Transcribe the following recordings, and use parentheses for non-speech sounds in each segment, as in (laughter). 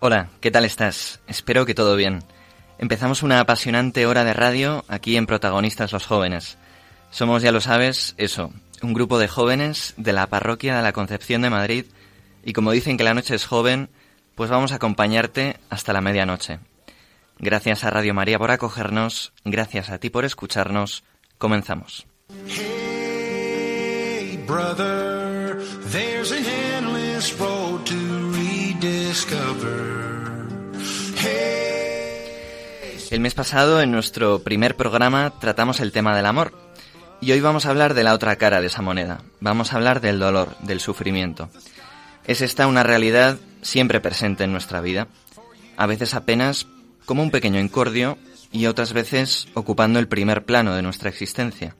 Hola, ¿qué tal estás? Espero que todo bien. Empezamos una apasionante hora de radio aquí en Protagonistas los Jóvenes. Somos, ya lo sabes, eso, un grupo de jóvenes de la parroquia de la Concepción de Madrid y como dicen que la noche es joven, pues vamos a acompañarte hasta la medianoche. Gracias a Radio María por acogernos, gracias a ti por escucharnos, comenzamos. Hey, brother, there's an endless road to El mes pasado, en nuestro primer programa, tratamos el tema del amor. Y hoy vamos a hablar de la otra cara de esa moneda. Vamos a hablar del dolor, del sufrimiento. Es esta una realidad siempre presente en nuestra vida. A veces apenas como un pequeño incordio y otras veces ocupando el primer plano de nuestra existencia.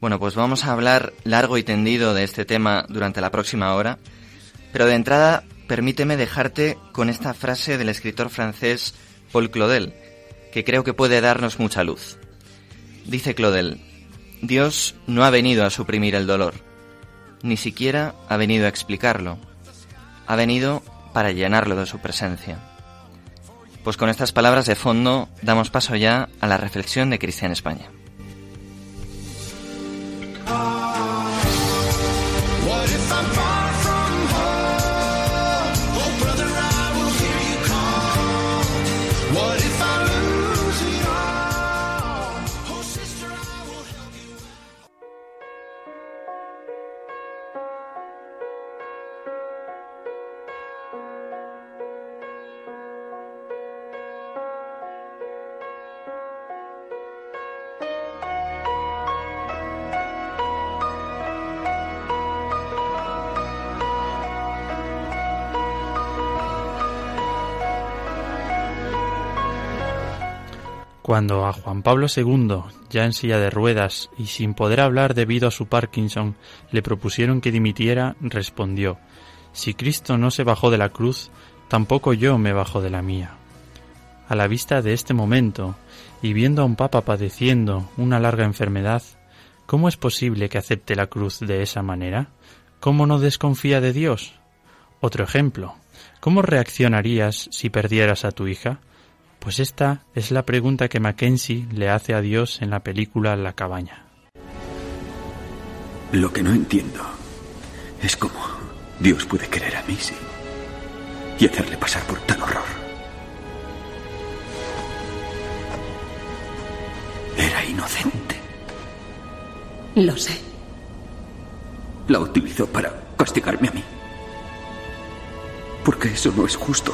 Bueno, pues vamos a hablar largo y tendido de este tema durante la próxima hora, pero de entrada permíteme dejarte con esta frase del escritor francés Paul Claudel, que creo que puede darnos mucha luz. Dice Claudel, Dios no ha venido a suprimir el dolor, ni siquiera ha venido a explicarlo, ha venido para llenarlo de su presencia. Pues con estas palabras de fondo damos paso ya a la reflexión de Cristian España. Cuando a Juan Pablo II, ya en silla de ruedas y sin poder hablar debido a su Parkinson, le propusieron que dimitiera, respondió, Si Cristo no se bajó de la cruz, tampoco yo me bajo de la mía. A la vista de este momento, y viendo a un papa padeciendo una larga enfermedad, ¿cómo es posible que acepte la cruz de esa manera? ¿Cómo no desconfía de Dios? Otro ejemplo, ¿cómo reaccionarías si perdieras a tu hija? Pues esta es la pregunta que Mackenzie le hace a Dios en la película La cabaña. Lo que no entiendo es cómo Dios puede querer a Missy y hacerle pasar por tal horror. Era inocente. Lo sé. La utilizó para castigarme a mí. Porque eso no es justo.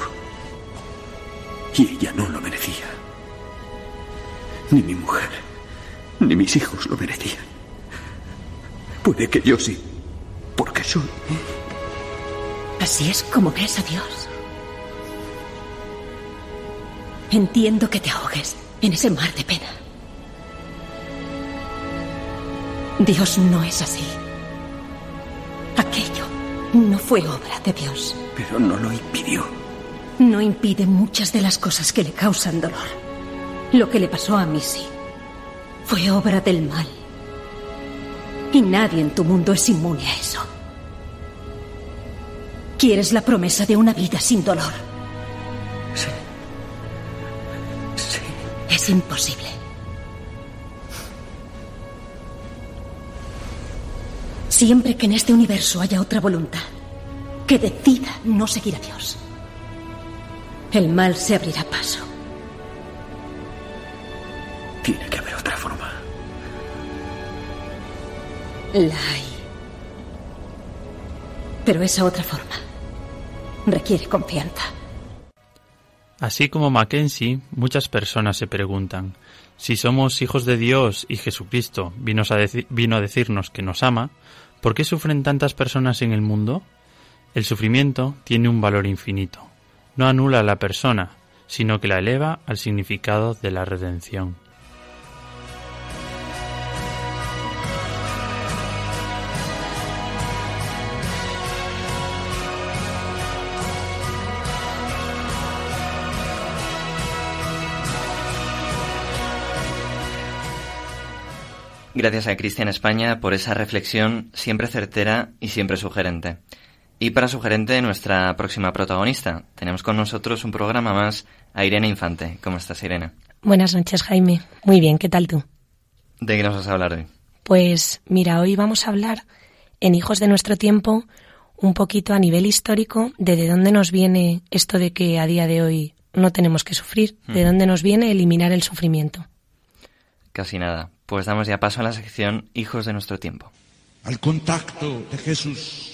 Y ella no lo merecía. Ni mi mujer, ni mis hijos lo merecían. Puede que yo sí, porque soy. Así es como ves a Dios. Entiendo que te ahogues en ese mar de pena. Dios no es así. Aquello no fue obra de Dios. Pero no lo impidió. No impide muchas de las cosas que le causan dolor. Lo que le pasó a Missy fue obra del mal. Y nadie en tu mundo es inmune a eso. Quieres la promesa de una vida sin dolor. Sí. Sí. Es imposible. Siempre que en este universo haya otra voluntad que decida no seguir a Dios, el mal se abrirá paso. Tiene que haber otra forma. La hay. Pero esa otra forma requiere confianza. Así como Mackenzie, muchas personas se preguntan, si somos hijos de Dios y Jesucristo vino a, deci- vino a decirnos que nos ama, ¿por qué sufren tantas personas en el mundo? El sufrimiento tiene un valor infinito. No anula a la persona, sino que la eleva al significado de la redención. Gracias a Cristian España por esa reflexión siempre certera y siempre sugerente. Y para sugerente, nuestra próxima protagonista. Tenemos con nosotros un programa más a Irene Infante. ¿Cómo estás, Irene? Buenas noches, Jaime. Muy bien, ¿qué tal tú? ¿De qué nos vas a hablar hoy? Pues mira, hoy vamos a hablar en Hijos de nuestro tiempo un poquito a nivel histórico de de dónde nos viene esto de que a día de hoy no tenemos que sufrir, de dónde nos viene eliminar el sufrimiento. Casi nada. Pues damos ya paso a la sección Hijos de nuestro tiempo. Al contacto de Jesús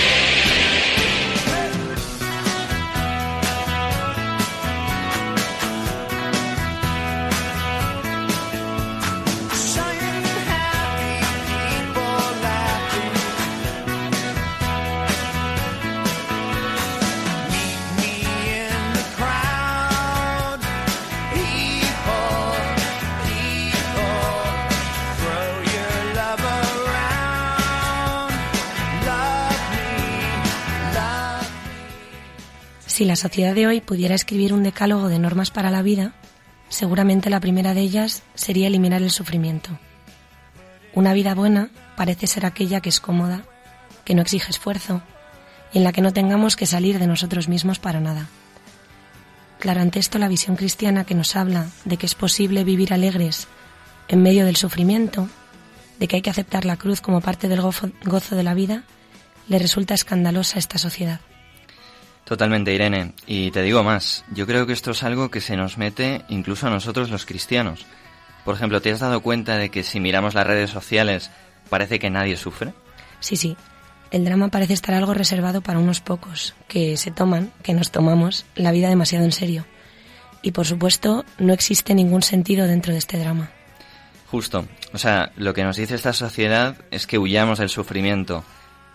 Si la sociedad de hoy pudiera escribir un decálogo de normas para la vida, seguramente la primera de ellas sería eliminar el sufrimiento. Una vida buena parece ser aquella que es cómoda, que no exige esfuerzo y en la que no tengamos que salir de nosotros mismos para nada. Claro, ante esto la visión cristiana que nos habla de que es posible vivir alegres en medio del sufrimiento, de que hay que aceptar la cruz como parte del gozo, de la vida, le resulta escandalosa a esta sociedad. Totalmente, Irene. Y te digo más, yo creo que esto es algo que se nos mete incluso a nosotros los cristianos. Por ejemplo, ¿te has dado cuenta de que si miramos las redes sociales parece que nadie sufre? Sí, sí. El drama parece estar algo reservado para unos pocos, que se toman, que nos tomamos, la vida demasiado en serio. Y por supuesto, no existe ningún sentido dentro de este drama. Justo. O sea, lo que nos dice esta sociedad es que huyamos del sufrimiento.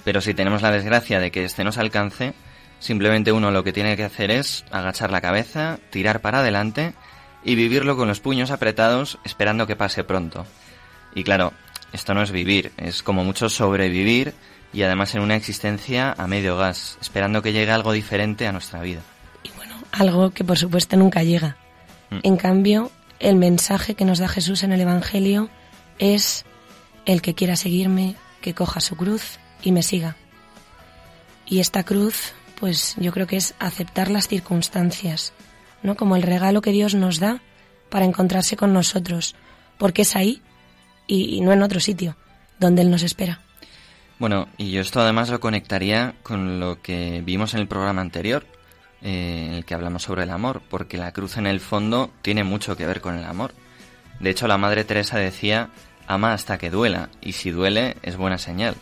Pero si tenemos la desgracia de que éste nos alcance, simplemente uno lo que tiene que hacer es agachar la cabeza, tirar para adelante y vivirlo con los puños apretados esperando que pase pronto. Y claro, esto no es vivir, es como mucho sobrevivir y además en una existencia a medio gas, esperando que llegue algo diferente a nuestra vida. Y bueno, algo que por supuesto nunca llega. Mm. En cambio, el mensaje que nos da Jesús en el Evangelio es el que quiera seguirme, que coja su cruz y me siga. Y esta cruz, pues yo creo que es aceptar las circunstancias, ¿no? Como el regalo que Dios nos da para encontrarse con nosotros, porque es ahí y, no en otro sitio, donde Él nos espera. Bueno, y yo esto además lo conectaría con lo que vimos en el programa anterior, eh, en el que hablamos sobre el amor, porque la cruz en el fondo tiene mucho que ver con el amor. De hecho, la Madre Teresa decía, ama hasta que duela, y si duele es buena señal.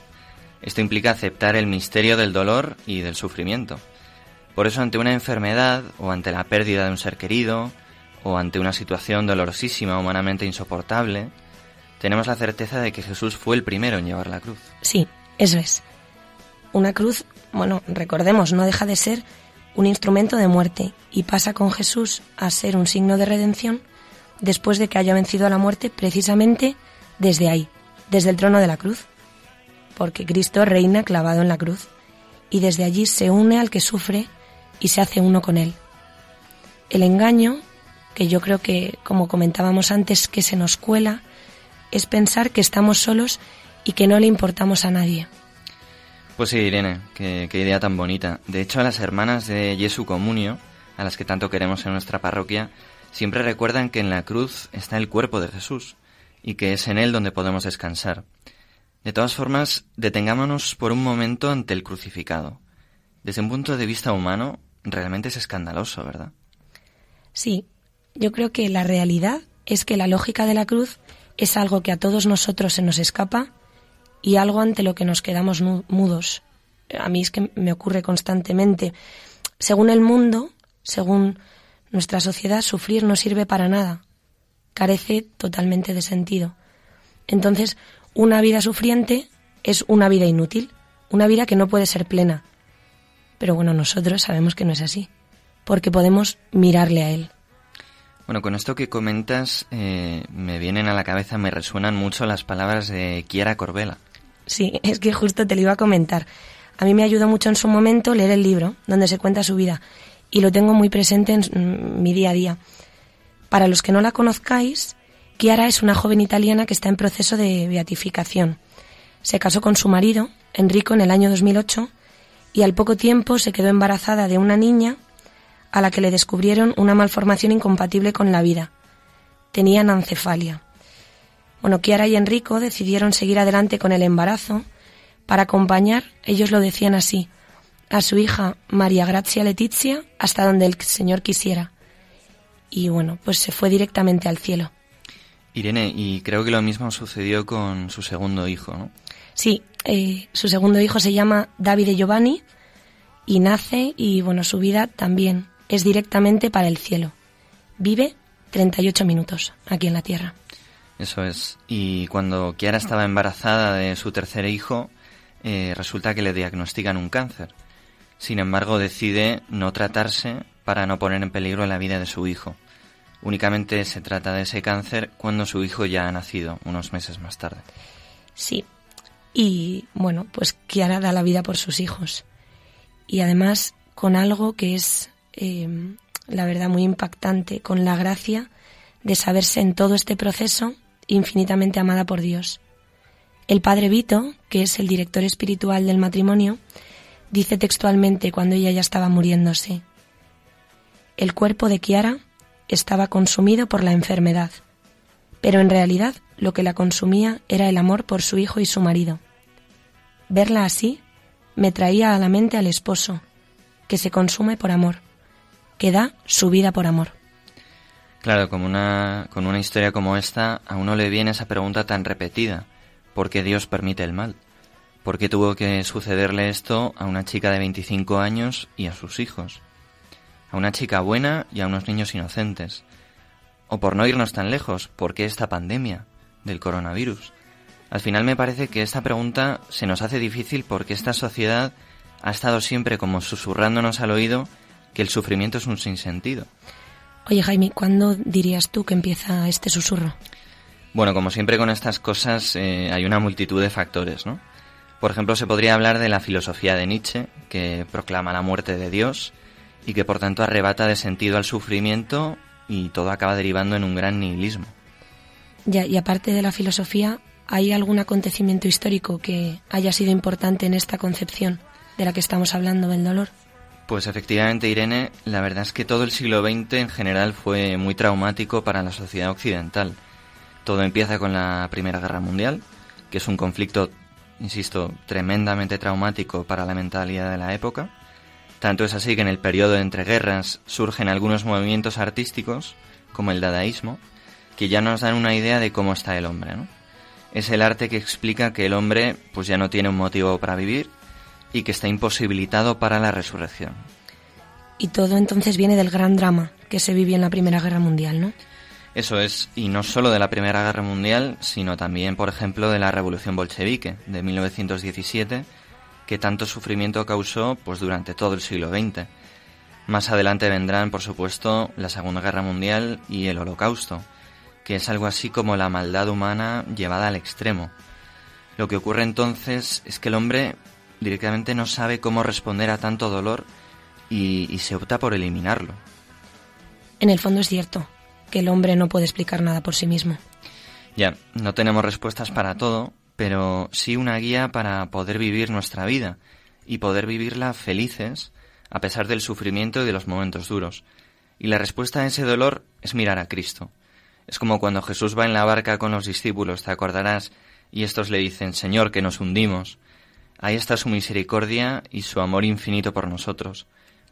Esto implica aceptar el misterio del dolor y del sufrimiento. Por eso ante una enfermedad o ante la pérdida de un ser querido o ante una situación dolorosísima, humanamente insoportable, tenemos la certeza de que Jesús fue el primero en llevar la cruz. Sí, eso es. Una cruz, bueno, recordemos, no deja de ser un instrumento de muerte y pasa con Jesús a ser un signo de redención después de que haya vencido a la muerte precisamente desde ahí, desde el trono de la cruz. Porque Cristo reina clavado en la cruz y desde allí se une al que sufre y se hace uno con él. El engaño, que yo creo que, como comentábamos antes, que se nos cuela, es pensar que estamos solos y que no le importamos a nadie. Pues sí, Irene, qué, qué idea tan bonita. De hecho, a las hermanas de Jesu Comunio, a las que tanto queremos en nuestra parroquia, siempre recuerdan que en la cruz está el cuerpo de Jesús y que es en él donde podemos descansar. De todas formas, detengámonos por un momento ante el crucificado. Desde un punto de vista humano, realmente es escandaloso, ¿verdad? Sí, yo creo que la realidad es que la lógica de la cruz es algo que a todos nosotros se nos escapa y algo ante lo que nos quedamos mudos. A mí es que me ocurre constantemente. Según el mundo, según nuestra sociedad, sufrir no sirve para nada. Carece totalmente de sentido. Entonces, una vida sufriente es una vida inútil, una vida que no puede ser plena. Pero bueno, nosotros sabemos que no es así, porque podemos mirarle a Él. Bueno, con esto que comentas, eh, me vienen a la cabeza, me resuenan mucho las palabras de Kiara Corbella. Sí, (laughs) es que justo te lo iba a comentar. A mí me ayudó mucho en su momento leer el libro donde se cuenta su vida y lo tengo muy presente en mm, mi día a día. Para los que no la conozcáis, Chiara es una joven italiana que está en proceso de beatificación. Se casó con su marido, Enrico, en el año 2008 y al poco tiempo se quedó embarazada de una niña a la que le descubrieron una malformación incompatible con la vida. Tenían ancefalia. Bueno, Chiara y Enrico decidieron seguir adelante con el embarazo para acompañar, ellos lo decían así, a su hija María Grazia Letizia hasta donde el Señor quisiera. Y bueno, pues se fue directamente al cielo. Irene, y creo que lo mismo sucedió con su segundo hijo, ¿no? Sí, eh, su segundo hijo se llama Davide Giovanni y nace y bueno, su vida también es directamente para el cielo. Vive 38 minutos aquí en la tierra. Eso es. Y cuando Kiara estaba embarazada de su tercer hijo, eh, resulta que le diagnostican un cáncer. Sin embargo, decide no tratarse para no poner en peligro la vida de su hijo. Únicamente se trata de ese cáncer cuando su hijo ya ha nacido, unos meses más tarde. Sí. Y bueno, pues Kiara da la vida por sus hijos. Y además con algo que es, eh, la verdad, muy impactante, con la gracia de saberse en todo este proceso infinitamente amada por Dios. El padre Vito, que es el director espiritual del matrimonio, dice textualmente cuando ella ya estaba muriéndose, el cuerpo de Kiara estaba consumido por la enfermedad, pero en realidad lo que la consumía era el amor por su hijo y su marido. Verla así me traía a la mente al esposo, que se consume por amor, que da su vida por amor. Claro, como una, con una historia como esta, a uno le viene esa pregunta tan repetida. ¿Por qué Dios permite el mal? ¿Por qué tuvo que sucederle esto a una chica de 25 años y a sus hijos? A una chica buena y a unos niños inocentes. O por no irnos tan lejos, ¿por qué esta pandemia del coronavirus? Al final me parece que esta pregunta se nos hace difícil porque esta sociedad ha estado siempre como susurrándonos al oído que el sufrimiento es un sinsentido. Oye Jaime, ¿cuándo dirías tú que empieza este susurro? Bueno, como siempre con estas cosas eh, hay una multitud de factores, ¿no? Por ejemplo, se podría hablar de la filosofía de Nietzsche, que proclama la muerte de Dios y que por tanto arrebata de sentido al sufrimiento y todo acaba derivando en un gran nihilismo. Ya, y aparte de la filosofía, ¿hay algún acontecimiento histórico que haya sido importante en esta concepción de la que estamos hablando del dolor? Pues efectivamente, Irene, la verdad es que todo el siglo XX en general fue muy traumático para la sociedad occidental. Todo empieza con la Primera Guerra Mundial, que es un conflicto, insisto, tremendamente traumático para la mentalidad de la época. Tanto es así que en el periodo entre guerras surgen algunos movimientos artísticos, como el dadaísmo, que ya nos dan una idea de cómo está el hombre, ¿no? Es el arte que explica que el hombre pues ya no tiene un motivo para vivir y que está imposibilitado para la resurrección. Y todo entonces viene del gran drama que se vivió en la Primera Guerra Mundial, ¿no? Eso es, y no solo de la Primera Guerra Mundial, sino también, por ejemplo, de la Revolución Bolchevique de 1917, que tanto sufrimiento causó pues durante todo el siglo XX. Más adelante vendrán, por supuesto, la Segunda Guerra Mundial y el Holocausto, que es algo así como la maldad humana llevada al extremo. Lo que ocurre entonces es que el hombre directamente no sabe cómo responder a tanto dolor y, y se opta por eliminarlo. En el fondo es cierto que el hombre no puede explicar nada por sí mismo. Ya, no tenemos respuestas para todo, pero sí una guía para poder vivir nuestra vida y poder vivirla felices a pesar del sufrimiento y de los momentos duros. Y la respuesta a ese dolor es mirar a Cristo. Es como cuando Jesús va en la barca con los discípulos, te acordarás, y estos le dicen, Señor, que nos hundimos. Ahí está su misericordia y su amor infinito por nosotros.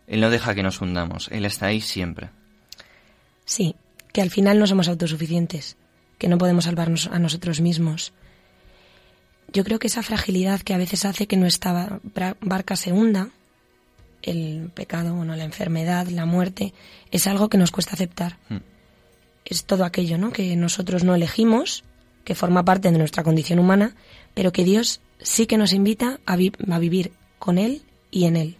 Él no deja que nos hundamos, Él está ahí siempre. Sí, que al final no somos autosuficientes, que no podemos salvarnos a nosotros mismos. Yo creo que esa fragilidad que a veces hace que nuestra barca se hunda, el pecado, bueno, la enfermedad, la muerte, es algo que nos cuesta aceptar. Mm. Es todo aquello, ¿no? Que nosotros no elegimos, que forma parte de nuestra condición humana, pero que Dios sí que nos invita a, vi- a vivir con Él y en Él.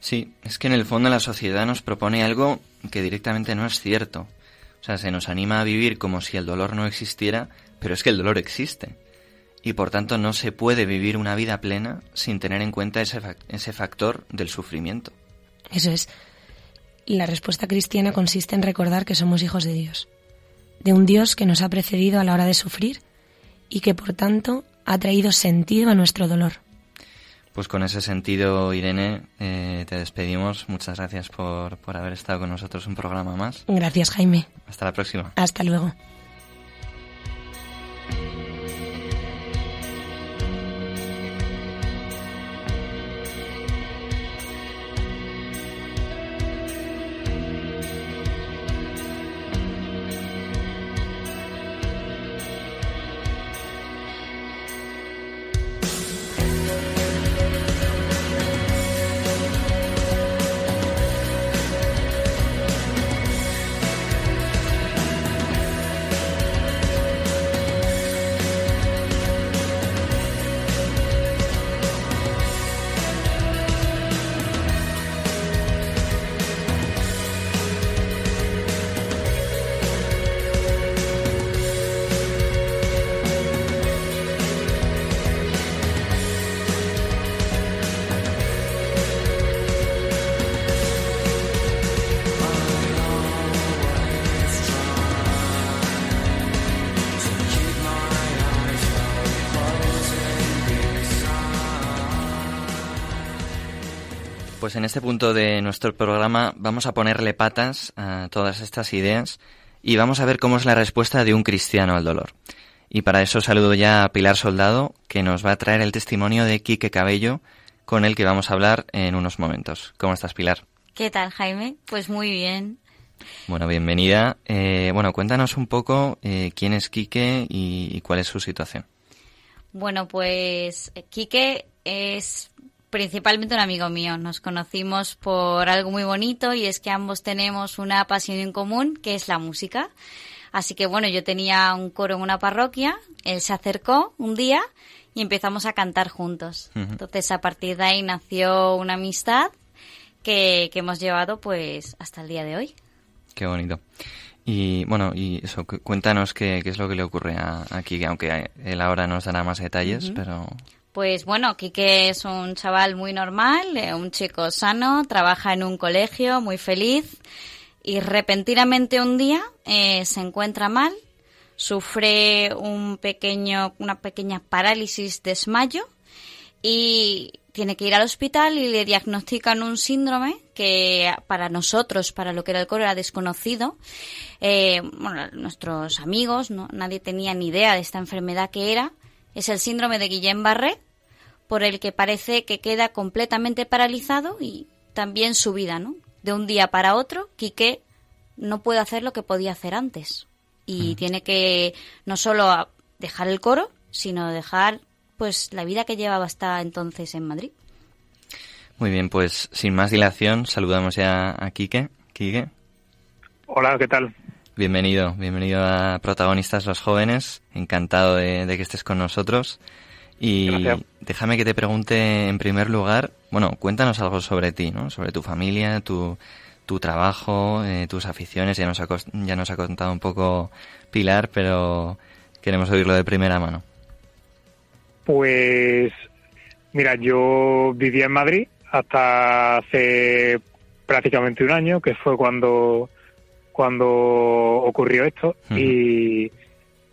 Sí, es que en el fondo la sociedad nos propone algo que directamente no es cierto. O sea, se nos anima a vivir como si el dolor no existiera, pero es que el dolor existe. Y por tanto no se puede vivir una vida plena sin tener en cuenta ese, fac- ese factor del sufrimiento. Eso es. La respuesta cristiana consiste en recordar que somos hijos de Dios, de un Dios que nos ha precedido a la hora de sufrir y que por tanto ha traído sentido a nuestro dolor. Pues con ese sentido, Irene, eh, te despedimos. Muchas gracias por, por haber estado con nosotros un programa más. Gracias, Jaime. Hasta la próxima. Hasta luego. Este punto de nuestro programa vamos a ponerle patas a todas estas ideas y vamos a ver cómo es la respuesta de un cristiano al dolor. Y para eso saludo ya a Pilar Soldado, que nos va a traer el testimonio de Quique Cabello, con el que vamos a hablar en unos momentos. ¿Cómo estás, Pilar? ¿Qué tal, Jaime? Pues muy bien. Bueno, bienvenida. Eh, bueno, cuéntanos un poco eh, quién es Quique y, y cuál es su situación. Bueno, pues eh, Quique es principalmente un amigo mío. Nos conocimos por algo muy bonito y es que ambos tenemos una pasión en común, que es la música. Así que bueno, yo tenía un coro en una parroquia, él se acercó un día y empezamos a cantar juntos. Entonces a partir de ahí nació una amistad que, que hemos llevado pues hasta el día de hoy. Qué bonito. Y bueno, y eso, cu- cuéntanos qué, qué es lo que le ocurre a, a Quique, aunque él ahora nos dará más detalles, pero Pues bueno, Quique es un chaval muy normal, eh, un chico sano, trabaja en un colegio, muy feliz y repentinamente un día eh, se encuentra mal, sufre un pequeño, una pequeña parálisis desmayo y tiene que ir al hospital y le diagnostican un síndrome que para nosotros, para lo que era el coro, era desconocido. Eh, bueno, nuestros amigos, ¿no? nadie tenía ni idea de esta enfermedad que era. Es el síndrome de Guillain-Barré, por el que parece que queda completamente paralizado y también su vida, ¿no? De un día para otro, Quique no puede hacer lo que podía hacer antes. Y tiene que no solo dejar el coro, sino dejar pues la vida que llevaba hasta entonces en Madrid. muy bien, pues sin más dilación, saludamos ya a Quique. Quique, Hola, ¿qué tal? Bienvenido, bienvenido a Protagonistas los Jóvenes, encantado de, de que estés con nosotros. Y Gracias. déjame que te pregunte en primer lugar, bueno, cuéntanos algo sobre ti, ¿no? Sobre tu familia, tu, tu trabajo, eh, tus aficiones. Ya nos, ha, ya nos ha contado un poco Pilar, pero queremos oírlo de primera mano. Pues mira, yo vivía en Madrid hasta hace prácticamente un año, que fue cuando cuando ocurrió esto y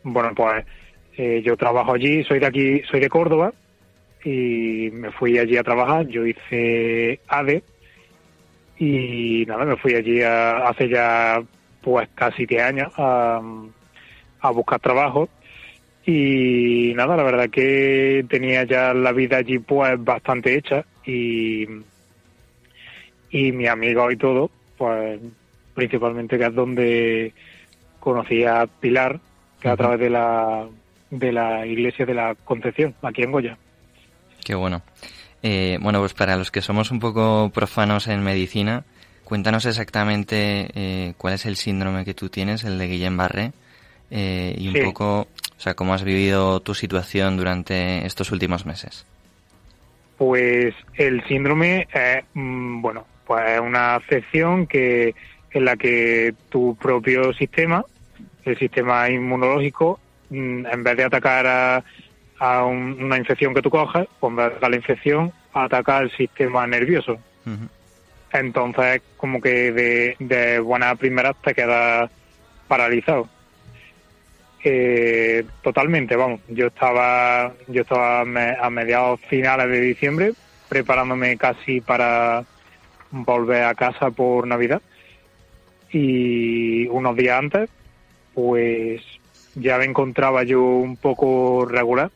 bueno, pues eh, yo trabajo allí, soy de aquí, soy de Córdoba y me fui allí a trabajar, yo hice ADE y nada, me fui allí a- hace ya pues casi 10 años a, a buscar trabajo. Y nada, la verdad que tenía ya la vida allí pues bastante hecha y, y mi amigo y todo, pues principalmente que es donde conocí a Pilar, que a Ujú. través de la, de la iglesia de la Concepción, aquí en Goya. Qué bueno. Eh, bueno, pues para los que somos un poco profanos en medicina, cuéntanos exactamente eh, cuál es el síndrome que tú tienes, el de Guillain-Barré, eh, y un poco, o sea, cómo has vivido tu situación durante estos últimos meses. Pues el síndrome mm, bueno, pues es una afección que en la que tu propio sistema, el sistema inmunológico, mm, en vez de atacar a, a un- una infección que tú coges, pues en vez de atacar la infección, ataca el sistema nervioso. Entonces, como que de, de buena primera te quedas paralizado. Eh, totalmente, vamos. Yo estaba, yo estaba a mediados finales de diciembre preparándome casi para volver a casa por Navidad y unos días antes, pues ya me encontraba yo un poco regular.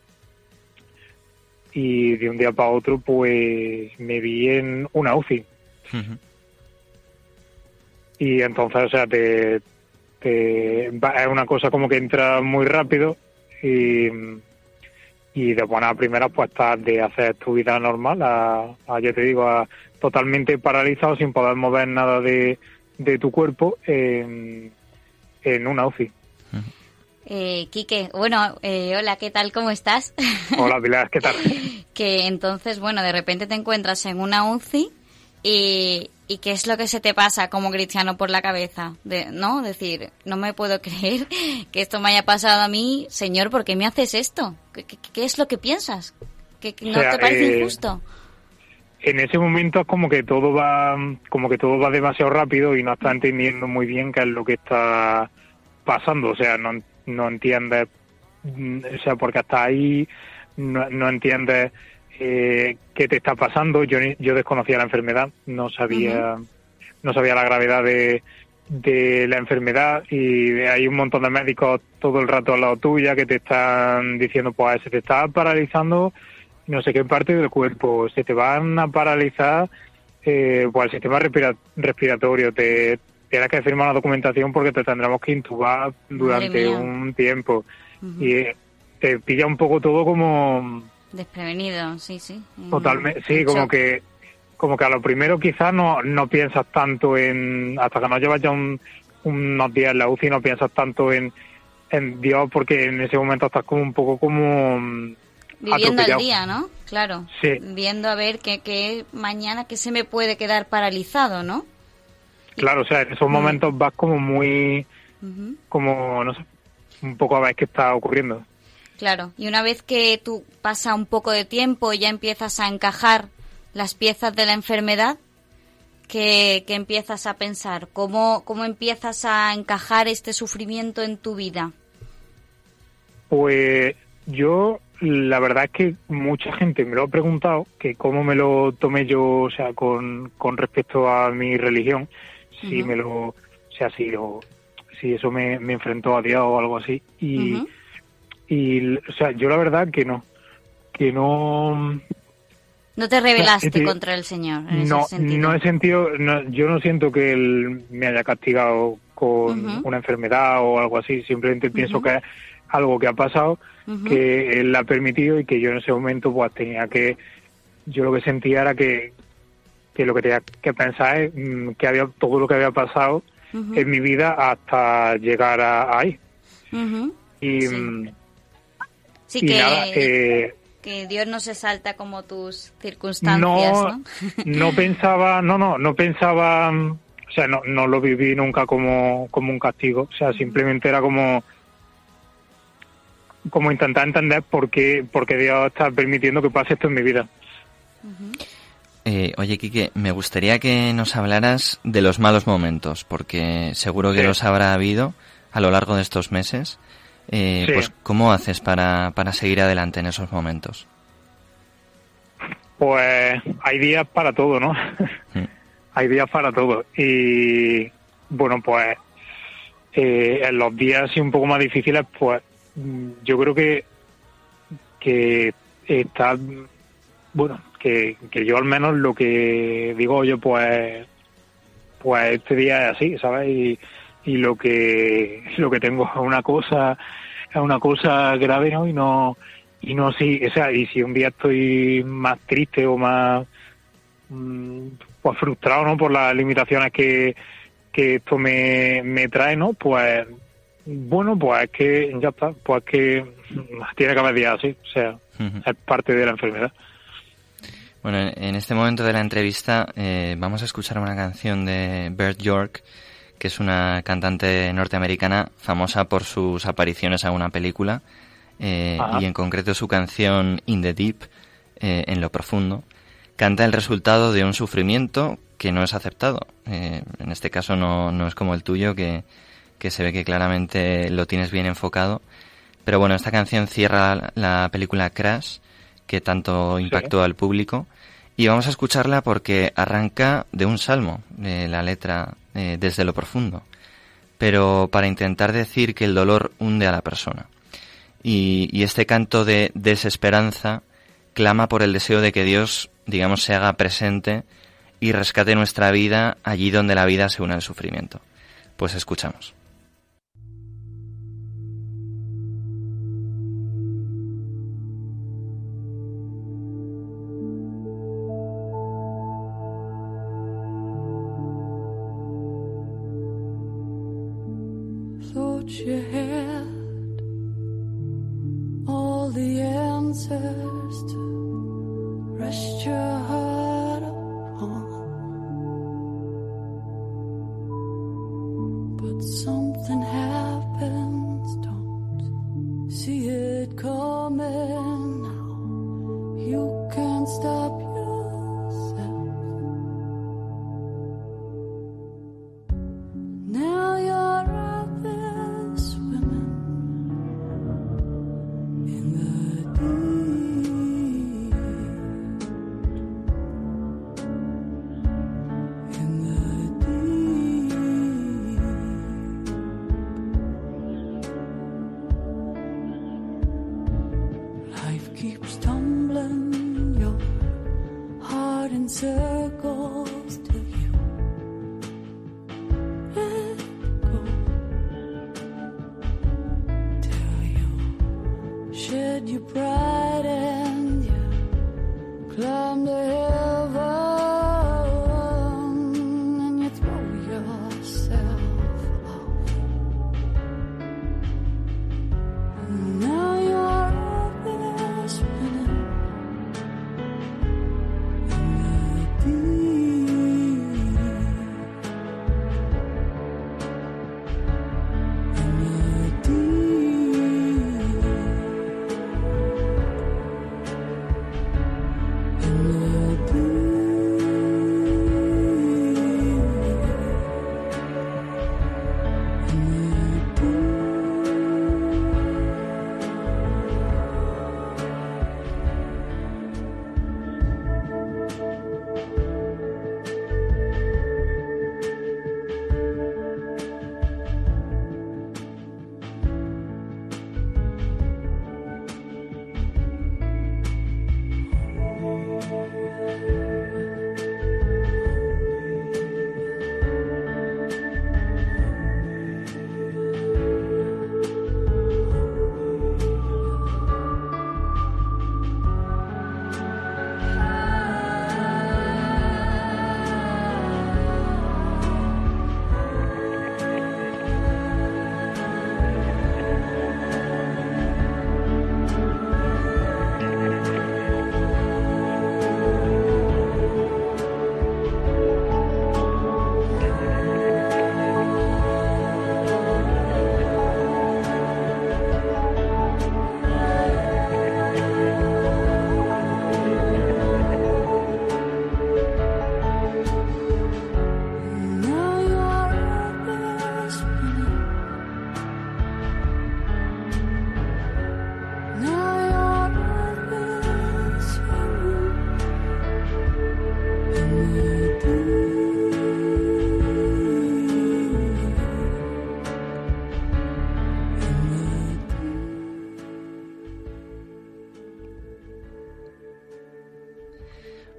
Y de un día para otro, pues me vi en una UCI. Y entonces, o sea, te, es una cosa como que entra muy rápido y, y de buena primera pues estás de hacer tu vida normal a, a, ya te digo, a totalmente paralizado sin poder mover nada de, de tu cuerpo en, en una UCI. Eh, Quique, bueno, eh, hola, ¿qué tal? ¿Cómo estás? (laughs) Hola Pilar, ¿qué tal? que entonces, bueno, de repente te encuentras en una UCI y, y ¿qué es lo que se te pasa como cristiano por la cabeza? De, ¿No? Decir, no me puedo (laughs) creer que esto me haya pasado a mí, Señor, ¿por qué me haces esto? ¿Qué, qué- qué es lo que piensas? ¿Que, que no O sea, te parece eh, injusto? En ese momento es como que todo va como que todo va demasiado rápido y no estás entendiendo muy bien qué es lo que está pasando. O sea no, no entiendes mm, o sea porque hasta ahí no, no entiendes eh, qué te está pasando. Yo yo desconocía la enfermedad no sabía no sabía la gravedad de de la enfermedad y hay un montón de médicos todo el rato al lado tuya que te están diciendo pues se te está paralizando no sé qué parte del cuerpo, se te van a paralizar eh, pues el sistema respira- respiratorio, te tienes que firmar una documentación porque te tendremos que intubar durante un tiempo. Y eh, te pilla un poco todo como Desprevenido, sí, sí. totalmente, sí, como que como que a lo primero quizás no, no piensas tanto en, hasta que no llevas ya un- unos días en la UCI no piensas tanto en, en Dios porque en ese momento estás como un poco como Viviendo el atropellado. día, ¿no? Claro. Sí. Viendo a ver qué, qué mañana que se me puede quedar paralizado, ¿no? Claro, o sea, en esos momentos vas como muy, como, no sé, un poco a ver qué está ocurriendo. Claro, y una vez que tú pasa un poco de tiempo y ya empiezas a encajar las piezas de la enfermedad, ¿qué, qué empiezas a pensar? ¿Cómo, ¿Cómo empiezas a encajar este sufrimiento en tu vida? Pues yo, la verdad es que mucha gente me lo ha preguntado, que cómo me lo tomé yo, o sea, con, con respecto a mi religión, si me lo, o sea, si lo, si eso me, me enfrentó a Dios o algo así. Y, y, o sea, yo la verdad que no, que no, No te rebelaste te- contra el Señor en no, ese sentido. no he sentido, no, yo no siento que él me haya castigado con una enfermedad o algo así, simplemente pienso que es algo que ha pasado, Que él ha permitido y que yo en ese momento pues tenía que, yo lo que sentía era que, que lo que tenía que pensar es mm, que había todo lo que había pasado en mi vida hasta llegar a, ahí. Y, Sí. mm, Sí, y que, nada, eh, que Dios no se salta como tus circunstancias, no, ¿no? (laughs) no pensaba, no, no, no pensaba, mm, o sea, no, no lo viví nunca como, como un castigo, o sea, simplemente era como, como intentar entender por qué, por qué Dios está permitiendo que pase esto en mi vida. Eh, oye, Quique, me gustaría que nos hablaras de los malos momentos, porque seguro que Sí. los habrá habido a lo largo de estos meses. Eh, Sí. Pues, ¿cómo haces para, para seguir adelante en esos momentos? Pues hay días para todo, ¿no? (laughs) Mm. (laughs) hay días para todo. Y bueno, pues eh, en los días así un poco más difíciles, pues yo creo que que está bueno que, que yo al menos lo que digo yo pues pues este día es así sabes y, lo que (laughs) lo que tengo es una cosa es una cosa grave no y no y no sí o sea y si un día estoy más triste o más mm, pues frustrado no por las limitaciones que que esto me, me trae no pues bueno pues es que ya está pues es que tiene que haber días así o sea es parte de la enfermedad. Bueno, en este momento de la entrevista eh, vamos a escuchar una canción de Bert York, que es una cantante norteamericana famosa por sus apariciones a una película, eh, y en concreto su canción In the Deep, eh, en lo profundo, canta el resultado de un sufrimiento que no es aceptado. Eh, en este caso no, no es como el tuyo, que, que se ve que claramente lo tienes bien enfocado. Pero bueno, esta canción cierra la película Crash, que tanto impactó al público. Y vamos a escucharla porque arranca de un salmo, de la letra eh, desde lo profundo, pero para intentar decir que el dolor hunde a la persona. Y, y este canto de desesperanza clama por el deseo de que Dios, digamos, se haga presente y rescate nuestra vida allí donde la vida se une al sufrimiento. Pues escuchamos.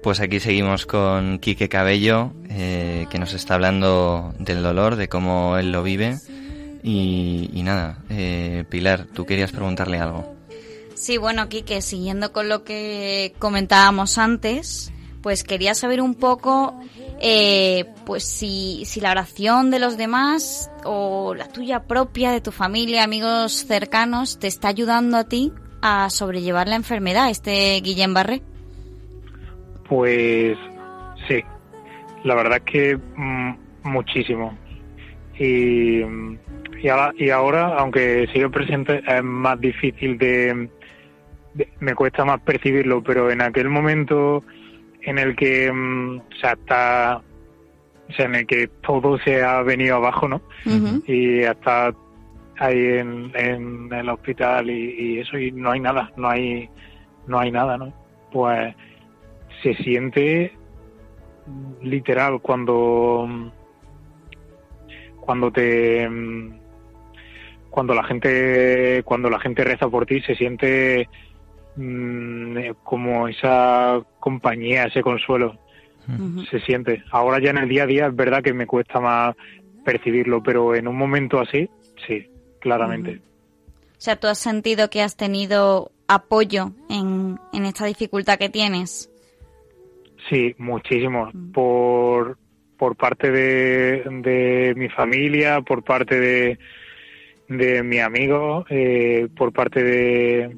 Pues aquí seguimos con Quique Cabello, eh, que nos está hablando del dolor, de cómo él lo vive. Y, nada, eh, Pilar, tú querías preguntarle algo. Sí, bueno, Quique, siguiendo con lo que comentábamos antes, pues quería saber un poco, eh, pues si, si la oración de los demás o la tuya propia, de tu familia, amigos cercanos, te está ayudando a ti a sobrellevar la enfermedad, este Guillem Barré. Pues sí, la verdad es que mm, muchísimo. Y, y, ahora, y ahora, aunque sigue presente, es más difícil de, de- Me cuesta más percibirlo, pero en aquel momento en el que mm, o sea, está. O sea, en el que todo se ha venido abajo, ¿no? Y hasta ahí en, en el hospital y, y eso, y no hay nada, no hay, no hay nada, ¿no? Pues se siente literal cuando cuando te cuando la gente cuando la gente reza por ti se siente mm, como esa compañía ese consuelo. Se siente. Ahora ya en el día a día es verdad que me cuesta más percibirlo pero en un momento así sí claramente. O sea, ¿tú has sentido que has tenido apoyo en, en esta dificultad que tienes? Sí, muchísimos. Por, por parte de, de mi familia, por parte de, de mi amigo, eh, por parte de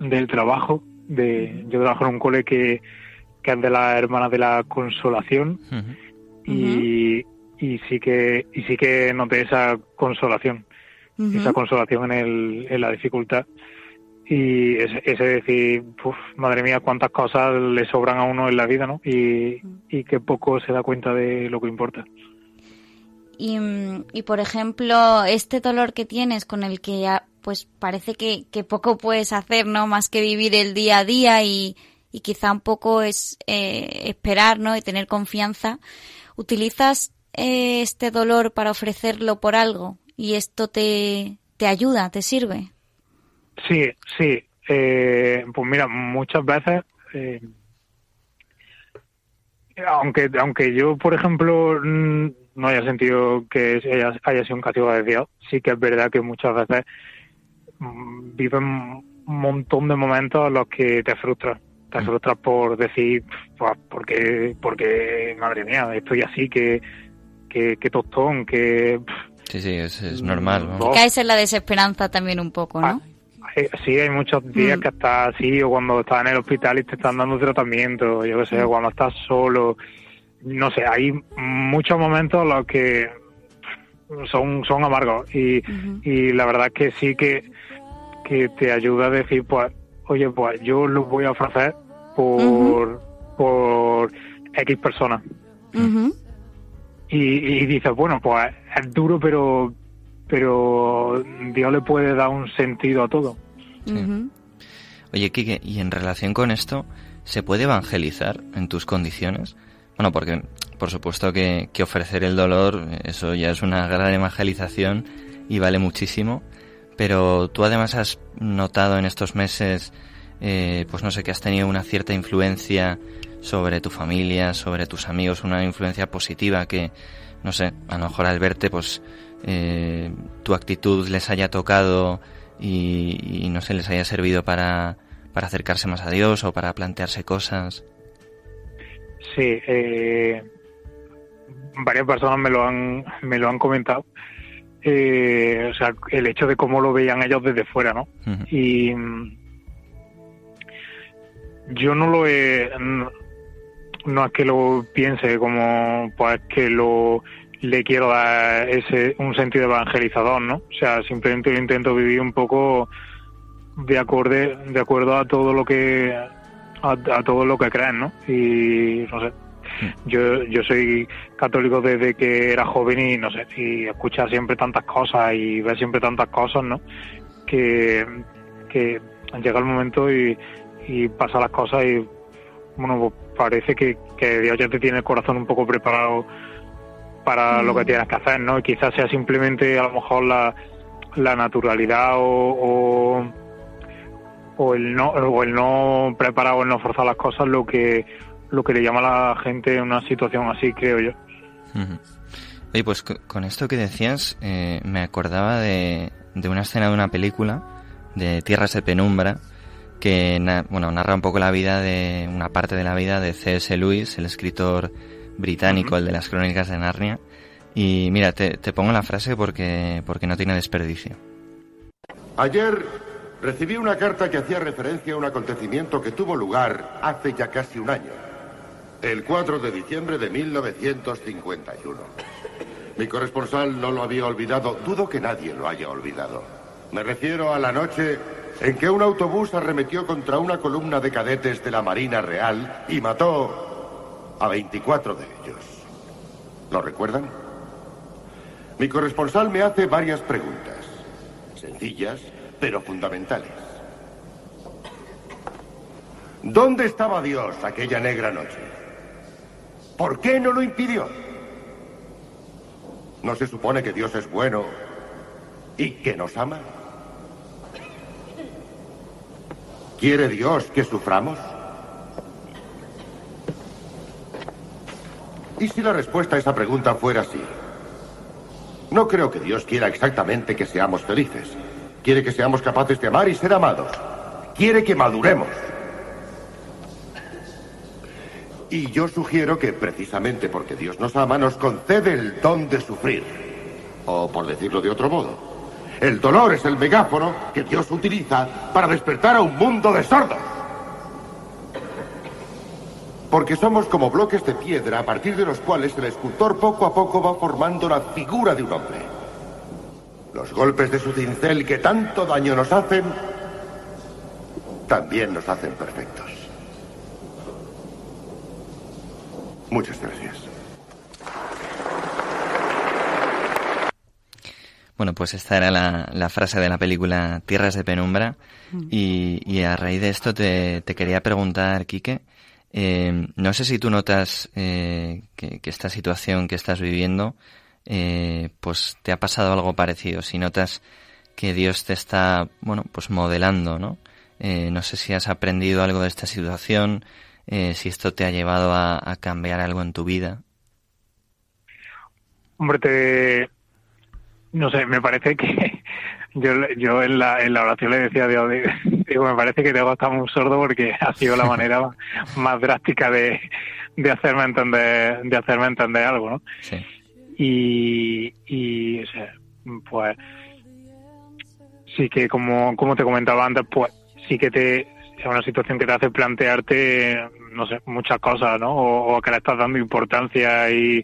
del trabajo. De, yo trabajo en un cole que, que es de las hermanas de la consolación. Y, y sí que y sí que noté esa consolación, esa consolación en, el, en la dificultad y ese, ese decir, "Puf, madre mía, cuántas cosas le sobran a uno en la vida, ¿no? Y, y que poco se da cuenta de lo que importa. Y, mm, y, por ejemplo, este dolor que tienes con el que ya, pues parece que, que poco puedes hacer, ¿no? Más que vivir el día a día y, y quizá un poco es eh, esperar, ¿no? Y tener confianza. ¿Utilizas eh, este dolor para ofrecerlo por algo? Y esto te, te ayuda, te sirve. Sí, sí. Eh, pues mira, muchas veces, eh, aunque aunque yo, por ejemplo, mm, no haya sentido que haya, haya sido un castigo de Dios, sí que es verdad que muchas veces mm, viven un montón de momentos en los que te frustras. Te frustras por decir, pues, porque, porque, madre mía, estoy así, que, que, que tostón, que... Sí, sí, es, es normal. Caes en la desesperanza también un poco, ¿no? Eh, Sí, hay muchos días Mm. que estás así, o cuando estás en el hospital y te están dando tratamiento, yo qué sé, Mm. cuando estás solo. No sé, hay muchos momentos en los que son, son amargos. Y, y la verdad que sí que, que te ayuda a decir, pues, oye, pues yo lo voy a ofrecer por, por X personas. Y, y dices, bueno, pues es duro, pero, pero Dios le puede dar un sentido a todo. Oye, Quique, y en relación con esto, ¿se puede evangelizar en tus condiciones? Bueno, porque por supuesto que, que ofrecer el dolor, eso ya es una gran evangelización y vale muchísimo, pero tú además has notado en estos meses, eh, pues no sé, que has tenido una cierta influencia sobre tu familia, sobre tus amigos, una influencia positiva que, no sé, a lo mejor al verte, pues eh, tu actitud les haya tocado y, y, no sé, les haya servido para, para acercarse más a Dios o para plantearse cosas. Sí, eh, varias personas me lo han, me lo han comentado. Eh, o sea, el hecho de cómo lo veían ellos desde fuera, ¿no? Y mm, yo no lo he, no, no es que lo piense como, pues que lo le quiero dar ese un sentido evangelizador, ¿no? O sea, simplemente lo intento vivir un poco de acorde, de acuerdo a todo lo que a, a todo lo que creen, ¿no? Y no sé, yo yo soy católico desde que era joven y no sé, y escuchar siempre tantas cosas y ver siempre tantas cosas, ¿no? Que que llega el momento y, y pasa las cosas y bueno, pues parece que, que Dios ya te tiene el corazón un poco preparado para lo que tienes que hacer, ¿no? Y quizás sea simplemente a lo mejor la, la naturalidad o, o, o el no o el no preparar o el no forzar las cosas lo que lo que le llama a la gente en una situación así, creo yo. Oye, pues co- con esto que decías, eh, me acordaba de, de una escena de una película, de Tierras de Penumbra, que na- bueno, narra un poco la vida de, una parte de la vida de C.S. Lewis, el escritor británico, el de las crónicas de Narnia. Y mira, te, te pongo la frase porque, porque no tiene desperdicio. Ayer recibí una carta que hacía referencia a un acontecimiento que tuvo lugar hace ya casi un año. El 4 de diciembre de 1951. Mi corresponsal no lo había olvidado. Dudo que nadie lo haya olvidado. Me refiero a la noche en que un autobús arremetió contra una columna de cadetes de la Marina Real y mató a 24 de ellos. ¿Lo recuerdan? Mi corresponsal me hace varias preguntas. Sencillas, pero fundamentales. ¿Dónde estaba Dios aquella negra noche? ¿Por qué no lo impidió? ¿No se supone que Dios es bueno y que nos ama? ¿Quiere Dios que suframos? ¿Y si la respuesta a esa pregunta fuera sí? No creo que Dios quiera exactamente que seamos felices. Quiere que seamos capaces de amar y ser amados. Quiere que maduremos. Y yo sugiero que precisamente porque Dios nos ama, nos concede el don de sufrir. O por decirlo de otro modo, el dolor es el megáfono que Dios utiliza para despertar a un mundo de sordos. Porque somos como bloques de piedra a partir de los cuales el escultor poco a poco va formando la figura de un hombre. Los golpes de su cincel que tanto daño nos hacen, también nos hacen perfectos. Muchas gracias. Bueno, pues esta era la, la frase de la película Tierras de Penumbra. Y, y a raíz de esto te, te quería preguntar, Quique, eh, no sé si tú notas eh, que, esta situación que estás viviendo, eh, pues te ha pasado algo parecido. Si notas que Dios te está, bueno, pues modelando, ¿no? Eh, no sé si has aprendido algo de esta situación, eh, si esto te ha llevado a, a cambiar algo en tu vida. Hombre, te... No sé, me parece que yo, yo en, la, en la oración le decía a Dios, digo, me parece que Dios está muy sordo porque ha sido la manera (laughs) más drástica de, de hacerme entender de hacerme entender algo, ¿no? Sí. Y, y o sea, pues sí que como, como te comentaba antes, pues sí que te es una situación que te hace plantearte, no sé, muchas cosas, ¿no? O, o que le estás dando importancia y,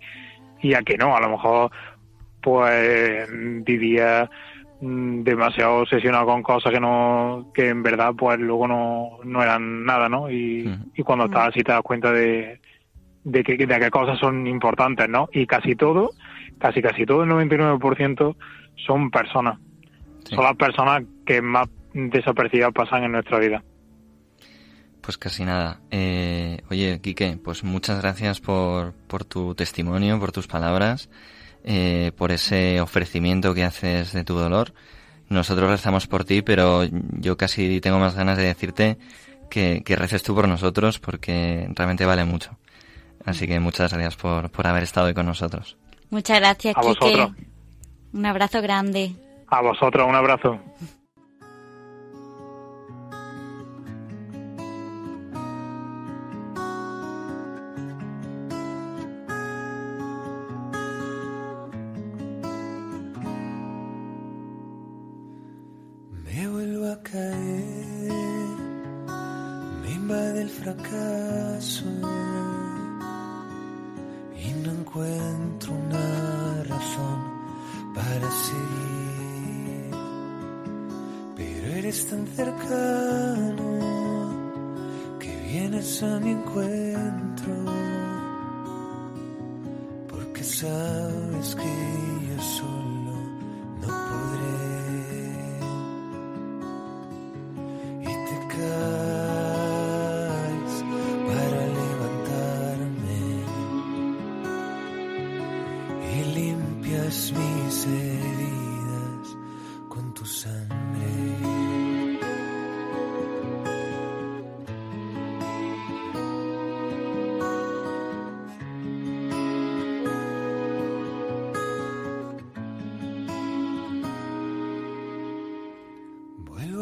y a que no, a lo mejor pues mm, demasiado obsesionado con cosas que no que en verdad pues luego no, no eran nada no y, y cuando estás así te das cuenta de de que de qué cosas son importantes no y casi todo casi casi todo el 99% son personas. Son las personas que más desapercibidas pasan en nuestra vida. Pues casi nada. Eh, oye, Quique, pues muchas gracias por, por tu testimonio, por tus palabras, eh, por ese ofrecimiento que haces de tu dolor. Nosotros rezamos por ti, pero yo casi tengo más ganas de decirte que, que reces tú por nosotros porque realmente vale mucho. Así que muchas gracias por, por haber estado hoy con nosotros. Muchas gracias, A Quique. vosotros. Un abrazo grande. a vosotros un abrazo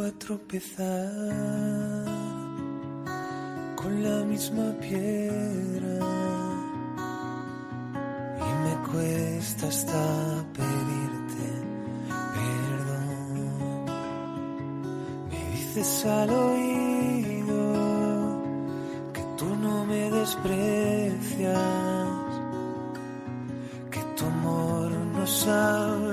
a tropezar con la misma piedra y me cuesta hasta pedirte perdón. Me dices al oído que tú no me desprecias, que tu amor no sabe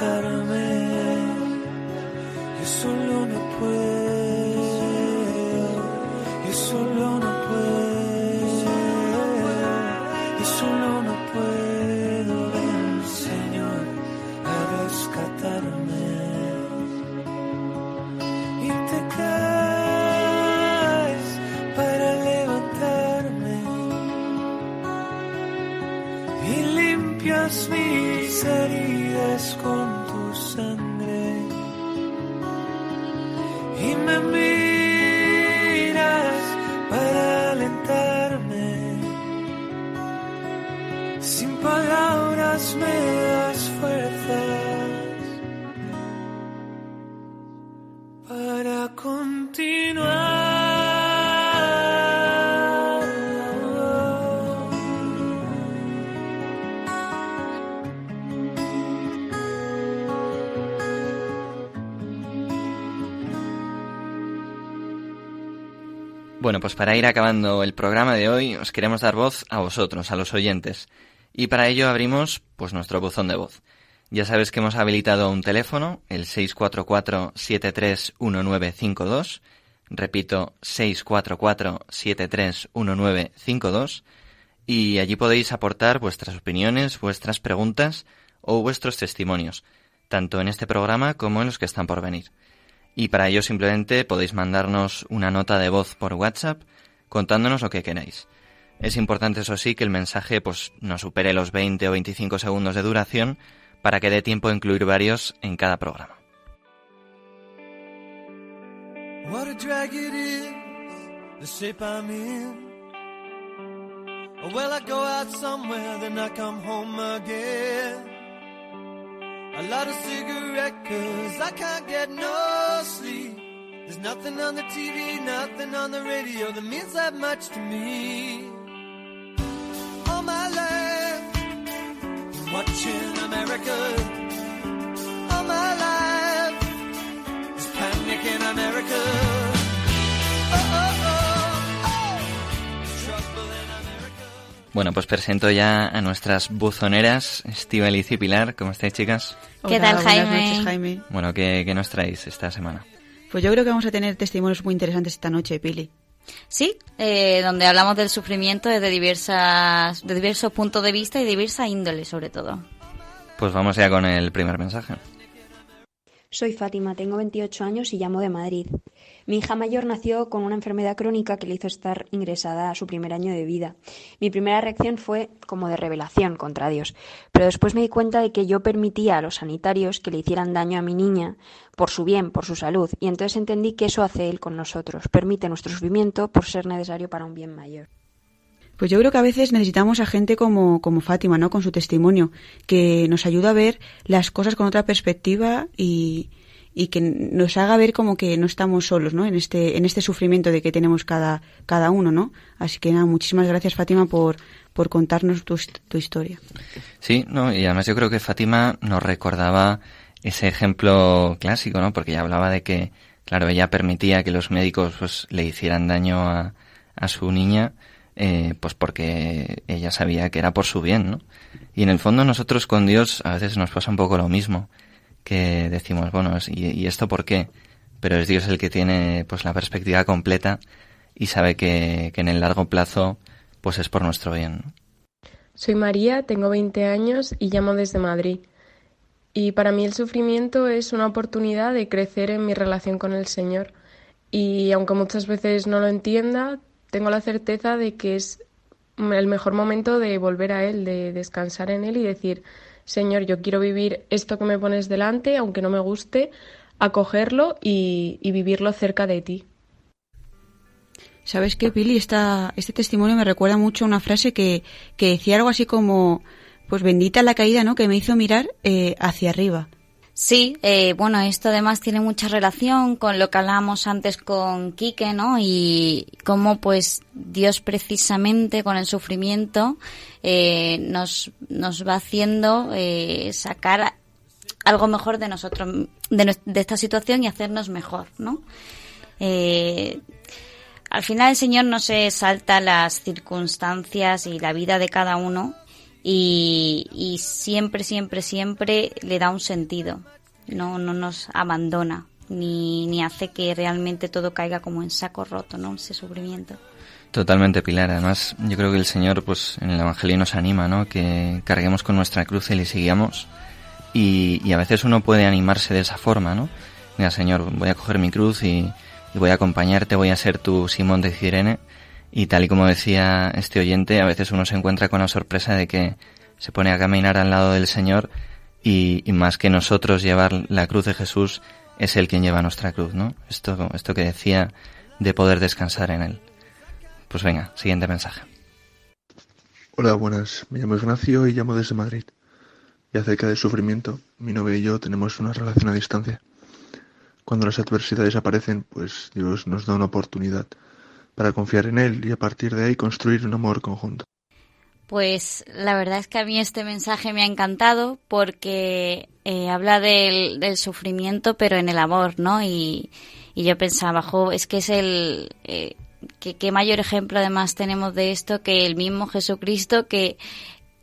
rescatarme. Yo Bueno, pues para ir acabando el programa de hoy, os queremos dar voz a vosotros, a los oyentes. Y para ello abrimos pues nuestro buzón de voz. Ya sabes que hemos habilitado un teléfono, el 644-731952. Repito, 644-731952. Y allí podéis aportar vuestras opiniones, vuestras preguntas o vuestros testimonios, tanto en este programa como en los que están por venir. Y para ello simplemente podéis mandarnos una nota de voz por WhatsApp contándonos lo que queráis. Es importante, eso sí, que el mensaje pues, no supere los 20 o 25 segundos de duración para que dé tiempo a incluir varios en cada programa. A lot of cigarette, cause I can't get no sleep. There's nothing on the TV, nothing on the radio that means that much to me. All my life, watching America. All my life, is panic in America. Bueno, pues presento ya a nuestras buzoneras, Estivaliz y Pilar. ¿Cómo estáis, chicas? ¿Qué Hola, tal, buenas Jaime? noches, Jaime. Bueno, ¿qué, qué nos traéis esta semana? Pues yo creo que vamos a tener testimonios muy interesantes esta noche, Pili. Sí, eh, donde hablamos del sufrimiento desde diversas, de diversos puntos de vista y diversa índole, sobre todo. Pues vamos ya con el primer mensaje. Soy Fátima, tengo 28 años y llamo de Madrid. Mi hija mayor nació con una enfermedad crónica que le hizo estar ingresada a su primer año de vida. Mi primera reacción fue como de revelación contra Dios, pero después me di cuenta de que yo permitía a los sanitarios que le hicieran daño a mi niña por su bien, por su salud, y entonces entendí que eso hace Él con nosotros, permite nuestro sufrimiento por ser necesario para un bien mayor. Pues yo creo que a veces necesitamos a gente como, como Fátima, ¿no? Con su testimonio, que nos ayuda a ver las cosas con otra perspectiva y, y que nos haga ver como que no estamos solos, ¿no? En este, en este sufrimiento de que tenemos cada, cada uno, ¿no? Así que nada, muchísimas gracias Fátima por, por contarnos tu, tu historia. Sí, no, y además yo creo que Fátima nos recordaba ese ejemplo clásico, ¿no? Porque ella hablaba de que, claro, ella permitía que los médicos pues, le hicieran daño a, a su niña, eh, pues porque ella sabía que era por su bien, ¿no? Y en el fondo nosotros con Dios a veces nos pasa un poco lo mismo, que decimos, bueno, ¿y, esto por qué? Pero es Dios el que tiene pues la perspectiva completa y sabe que, que en el largo plazo pues es por nuestro bien. Soy María, tengo 20 años y llamo desde Madrid. Y para mí el sufrimiento es una oportunidad de crecer en mi relación con el Señor. Y aunque muchas veces no lo entienda, tengo la certeza de que es el mejor momento de volver a Él, de descansar en Él y decir, Señor, yo quiero vivir esto que me pones delante, aunque no me guste, acogerlo y, vivirlo cerca de ti. ¿Sabes qué, Pili? Esta, este testimonio me recuerda mucho a una frase que, que decía algo así como, pues bendita la caída, ¿no? Que me hizo mirar eh, hacia arriba. Sí, eh, bueno, esto además tiene mucha relación con lo que hablábamos antes con Quique, ¿no? Y cómo pues Dios precisamente con el sufrimiento eh, nos, nos va haciendo eh, sacar algo mejor de nosotros, de, de esta situación y hacernos mejor, ¿no? Eh, al final el Señor no se salta las circunstancias y la vida de cada uno y, y siempre, siempre, siempre le da un sentido. No, no nos abandona ni, ni hace que realmente todo caiga como en saco roto, ¿no? Ese sufrimiento. Totalmente, Pilar. Además, yo creo que el Señor, pues, en el Evangelio nos anima, ¿no? Que carguemos con nuestra cruz y le sigamos. Y, y a veces uno puede animarse de esa forma, ¿no? Mira, Señor, voy a coger mi cruz y, y voy a acompañarte, voy a ser tu Simón de Cirene. Y tal y como decía este oyente, a veces uno se encuentra con la sorpresa de que se pone a caminar al lado del Señor y, más que nosotros llevar la cruz de Jesús, es Él quien lleva nuestra cruz, ¿no? Esto, esto que decía de poder descansar en Él. Pues venga, siguiente mensaje. Hola, buenas. Me llamo Ignacio y llamo desde Madrid. Y acerca del sufrimiento, mi novia y yo tenemos una relación a distancia. Cuando las adversidades aparecen, pues Dios nos da una oportunidad para confiar en Él y a partir de ahí construir un amor conjunto. Pues la verdad es que a mí este mensaje me ha encantado porque eh, habla del, sufrimiento pero en el amor, ¿no? Y, yo pensaba, es que es el... Eh, que, qué mayor ejemplo además tenemos de esto que el mismo Jesucristo que,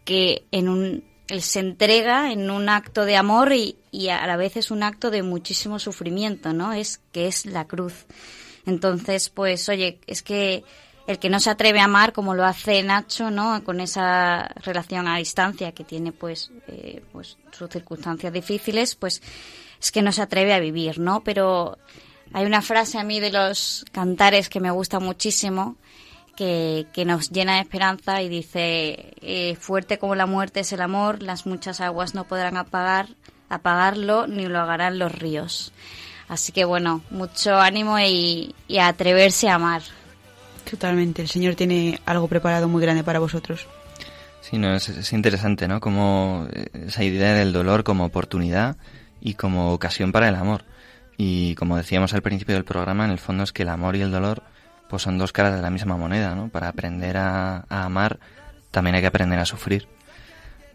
que en un, él se entrega en un acto de amor y, y a la vez es un acto de muchísimo sufrimiento, ¿no? Es que es la cruz. Entonces, pues, oye, es que el que no se atreve a amar como lo hace Nacho, ¿no? Con esa relación a distancia que tiene, pues, eh, pues sus circunstancias difíciles, pues es que no se atreve a vivir, ¿no? Pero hay una frase a mí de los cantares que me gusta muchísimo, que, que nos llena de esperanza y dice, eh, fuerte como la muerte es el amor, las muchas aguas no podrán apagar, apagarlo, ni lo hagarán los ríos. Así que bueno, mucho ánimo y, y a atreverse a amar. Totalmente, el Señor tiene algo preparado muy grande para vosotros. Sí, no, es, es interesante, ¿no? Como eh, esa idea del dolor como oportunidad y como ocasión para el amor. Y como decíamos al principio del programa, en el fondo es que el amor y el dolor pues son dos caras de la misma moneda, ¿no? Para aprender a, a amar también hay que aprender a sufrir.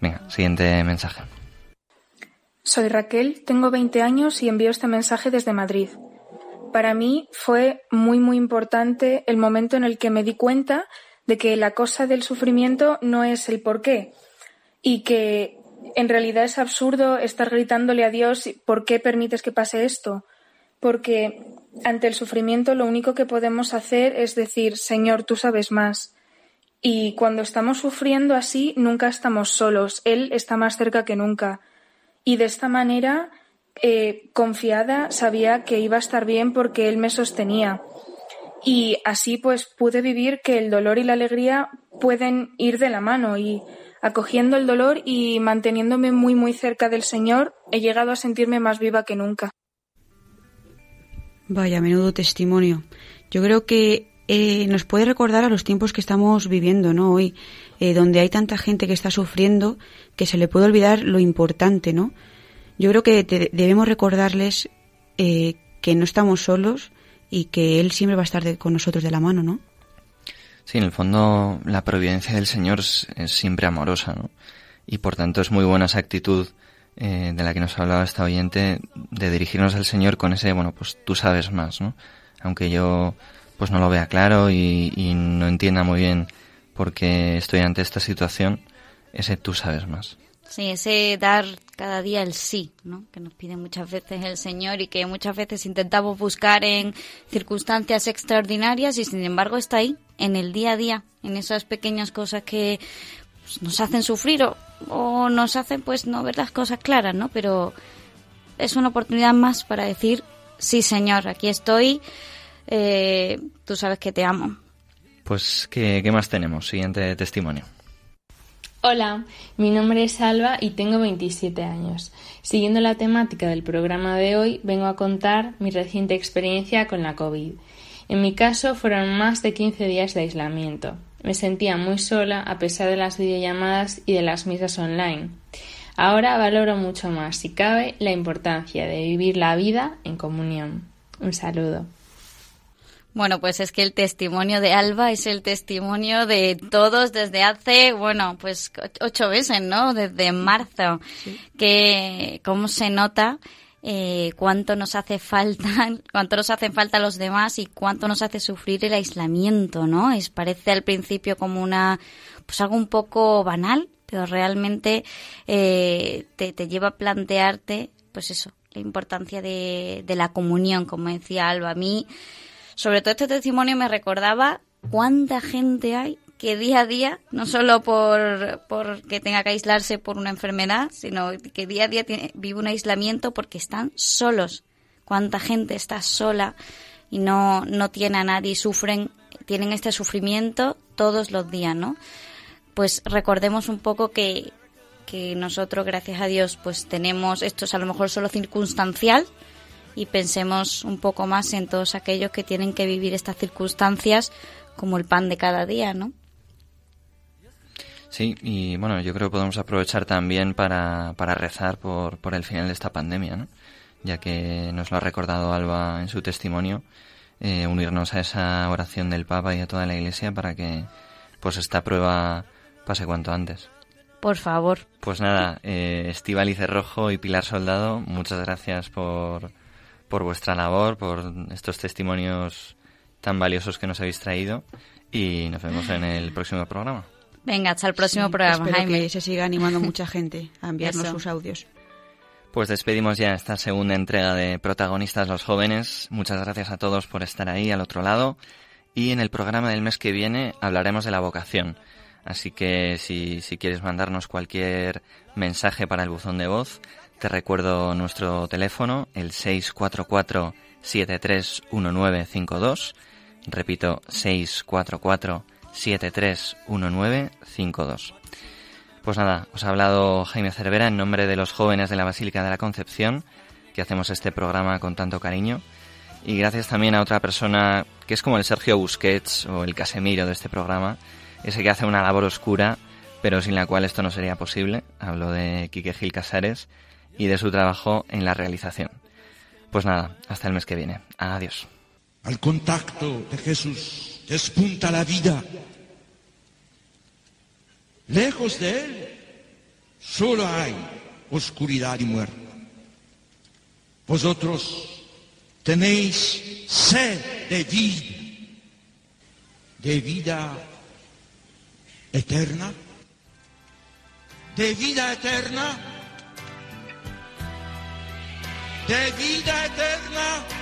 Venga, siguiente mensaje. Soy Raquel, tengo 20 años y envío este mensaje desde Madrid. Para mí fue muy muy importante el momento en el que me di cuenta de que la cosa del sufrimiento no es el porqué y que en realidad es absurdo estar gritándole a Dios ¿por qué permites que pase esto? Porque ante el sufrimiento lo único que podemos hacer es decir Señor, tú sabes más. Y cuando estamos sufriendo así, nunca estamos solos. Él está más cerca que nunca. Y de esta manera, eh, confiada, sabía que iba a estar bien porque Él me sostenía. Y así pues pude vivir que el dolor y la alegría pueden ir de la mano y acogiendo el dolor y manteniéndome muy muy cerca del Señor, he llegado a sentirme más viva que nunca. Vaya, menudo testimonio. Yo creo que eh, nos puede recordar a los tiempos que estamos viviendo, ¿no? Hoy, eh, donde hay tanta gente que está sufriendo que se le puede olvidar lo importante, ¿no? Yo creo que te- debemos recordarles eh, que no estamos solos y que Él siempre va a estar de- con nosotros de la mano, ¿no? Sí, en el fondo la providencia del Señor es, siempre amorosa, ¿no? Y por tanto es muy buena esa actitud eh, de la que nos hablaba esta oyente de dirigirnos al Señor con ese, bueno, pues tú sabes más, ¿no? Aunque yo pues no lo vea claro y, y no entienda muy bien por qué estoy ante esta situación, ese tú sabes más. Sí, ese dar cada día el sí, ¿no? Que nos pide muchas veces el Señor y que muchas veces intentamos buscar en circunstancias extraordinarias y sin embargo está ahí, en el día a día, en esas pequeñas cosas que pues, nos hacen sufrir o, o nos hacen pues no ver las cosas claras, ¿no? Pero es una oportunidad más para decir, sí Señor, aquí estoy, eh, tú sabes que te amo. Pues, ¿qué, más tenemos? Siguiente testimonio. Hola, mi nombre es Alba y tengo 27 años. Siguiendo la temática del programa de hoy, vengo a contar mi reciente experiencia con la COVID. En mi caso fueron más de 15 días de aislamiento. Me sentía muy sola a pesar de las videollamadas y de las misas online. Ahora valoro mucho más, si cabe, la importancia de vivir la vida en comunión. Un saludo. Bueno, pues es que el testimonio de Alba es el testimonio de todos desde hace, bueno, pues ocho meses, ¿no? Desde marzo. Que cómo se nota eh, cuánto nos hace falta, (laughs) cuánto nos hacen falta los demás y cuánto nos hace sufrir el aislamiento, ¿no? Es parece al principio como una, pues algo un poco banal, pero realmente eh, te, te lleva a plantearte, pues eso, la importancia de, de la comunión, como decía Alba. A mí, sobre todo este testimonio me recordaba cuánta gente hay que día a día, no solo por, por que tenga que aislarse por una enfermedad, sino que día a día tiene- vive un aislamiento porque están solos. Cuánta gente está sola y no, no tiene a nadie y sufren, tienen este sufrimiento todos los días, ¿no? Pues recordemos un poco que, que nosotros, gracias a Dios, pues tenemos, esto es a lo mejor solo circunstancial, y pensemos un poco más en todos aquellos que tienen que vivir estas circunstancias como el pan de cada día, ¿no? Sí, y bueno, yo creo que podemos aprovechar también para, para rezar por, por el final de esta pandemia, ¿no? Ya que nos lo ha recordado Alba en su testimonio, eh, unirnos a esa oración del Papa y a toda la Iglesia para que pues esta prueba pase cuanto antes. Por favor. Pues nada, eh, Estíbaliz Rojo y Pilar Soldado, muchas gracias por, por vuestra labor, por estos testimonios tan valiosos que nos habéis traído y nos vemos en el próximo programa. Venga, hasta el próximo Sí, programa, espero Jaime. que se siga animando mucha gente a enviarnos Eso. sus audios. Pues despedimos ya esta segunda entrega de Protagonistas los Jóvenes. Muchas gracias a todos por estar ahí al otro lado. Y en el programa del mes que viene hablaremos de la vocación. Así que si, si quieres mandarnos cualquier mensaje para el buzón de voz, te recuerdo nuestro teléfono, el 644-731952. Repito, 644-731952. Pues nada, os ha hablado Jaime Cervera en nombre de los jóvenes de la Basílica de la Concepción, que hacemos este programa con tanto cariño. Y gracias también a otra persona que es como el Sergio Busquets o el Casemiro de este programa, ese que hace una labor oscura, pero sin la cual esto no sería posible. Hablo de Quique Gil Casares y de su trabajo en la realización. Pues nada, hasta el mes que viene. Adiós. Al contacto de Jesús despunta la vida. Lejos de Él solo hay oscuridad y muerte. Vosotros tenéis sed de vida, de vida eterna, de vida eterna, de vida eterna.